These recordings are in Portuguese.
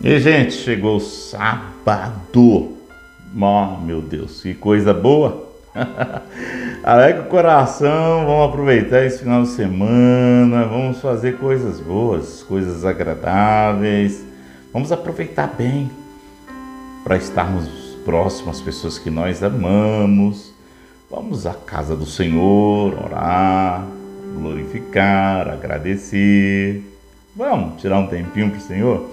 E gente, chegou sábado. Oh, meu Deus, que coisa boa! Alegre o coração, vamos aproveitar esse final de semana, vamos fazer coisas boas, coisas agradáveis. Vamos aproveitar bem para estarmos próximos às pessoas que nós amamos. Vamos à casa do Senhor, orar, glorificar, agradecer. Vamos tirar um tempinho para o Senhor?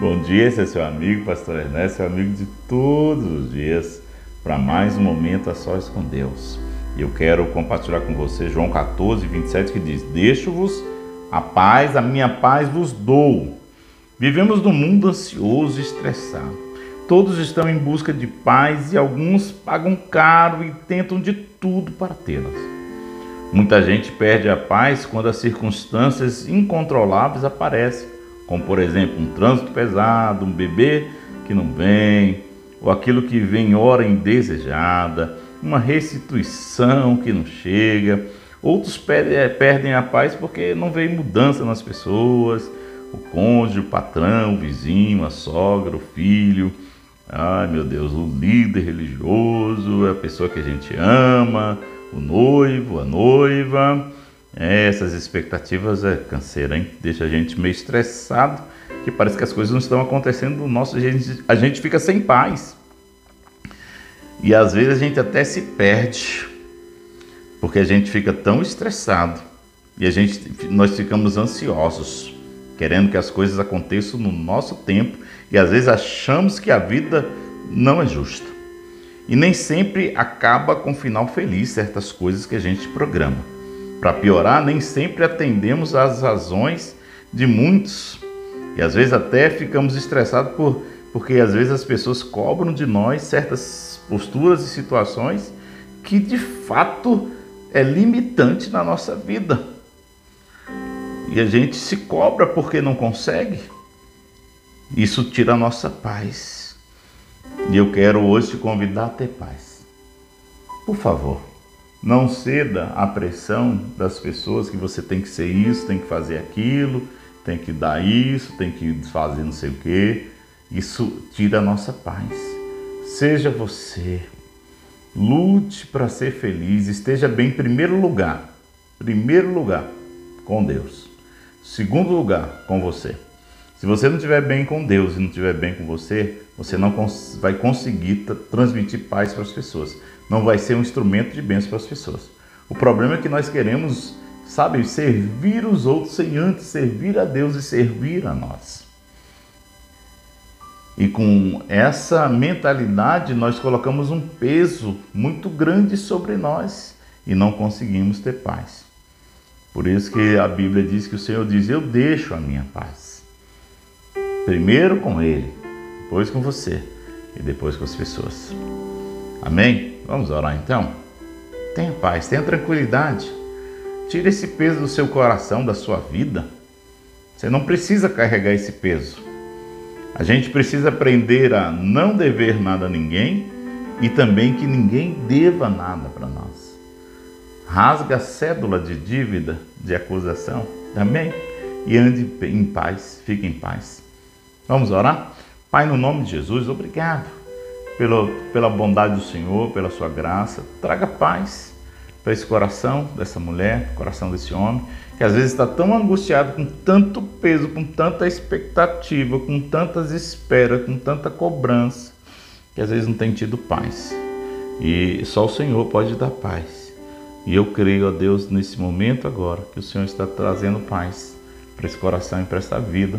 Bom dia, esse é seu amigo, Pastor Ernesto, seu amigo de todos os dias, para mais um momento a sós com Deus. E eu quero compartilhar com você João 14, 27, que diz: Deixo-vos a paz, a minha paz vos dou. Vivemos num mundo ansioso e estressado. Todos estão em busca de paz e alguns pagam caro e tentam de tudo para tê-las. Muita gente perde a paz quando as circunstâncias incontroláveis aparecem como por exemplo um trânsito pesado, um bebê que não vem, ou aquilo que vem hora indesejada, uma restituição que não chega. Outros eh, perdem a paz porque não vem mudança nas pessoas, o cônjuge, o patrão, o vizinho, a sogra, o filho. Ai meu Deus, o líder religioso, a pessoa que a gente ama, o noivo, a noiva. É, essas expectativas é canseira, hein? Deixa a gente meio estressado, que parece que as coisas não estão acontecendo no nosso gente, a gente fica sem paz. E às vezes a gente até se perde, porque a gente fica tão estressado e a gente nós ficamos ansiosos, querendo que as coisas aconteçam no nosso tempo e às vezes achamos que a vida não é justa. E nem sempre acaba com final feliz certas coisas que a gente programa. Para piorar, nem sempre atendemos às razões de muitos. E às vezes até ficamos estressados por, porque às vezes as pessoas cobram de nós certas posturas e situações que de fato é limitante na nossa vida. E a gente se cobra porque não consegue. Isso tira a nossa paz. E eu quero hoje te convidar a ter paz. Por favor, não ceda à pressão das pessoas que você tem que ser isso, tem que fazer aquilo, tem que dar isso, tem que fazer não sei o quê. Isso tira a nossa paz. Seja você. Lute para ser feliz, esteja bem em primeiro lugar. Primeiro lugar com Deus. Segundo lugar com você. Se você não estiver bem com Deus e não estiver bem com você, você não vai conseguir transmitir paz para as pessoas. Não vai ser um instrumento de bênção para as pessoas. O problema é que nós queremos, sabe, servir os outros sem antes servir a Deus e servir a nós. E com essa mentalidade, nós colocamos um peso muito grande sobre nós e não conseguimos ter paz. Por isso que a Bíblia diz que o Senhor diz: Eu deixo a minha paz. Primeiro com Ele, depois com você e depois com as pessoas. Amém? Vamos orar então? Tenha paz, tenha tranquilidade. Tire esse peso do seu coração, da sua vida. Você não precisa carregar esse peso. A gente precisa aprender a não dever nada a ninguém e também que ninguém deva nada para nós. Rasga a cédula de dívida, de acusação, amém? E ande em paz, fique em paz. Vamos orar? Pai, no nome de Jesus, obrigado pelo, pela bondade do Senhor, pela sua graça. Traga paz para esse coração dessa mulher, coração desse homem, que às vezes está tão angustiado, com tanto peso, com tanta expectativa, com tantas esperas, com tanta cobrança, que às vezes não tem tido paz. E só o Senhor pode dar paz. E eu creio, a Deus, nesse momento agora, que o Senhor está trazendo paz para esse coração e para essa vida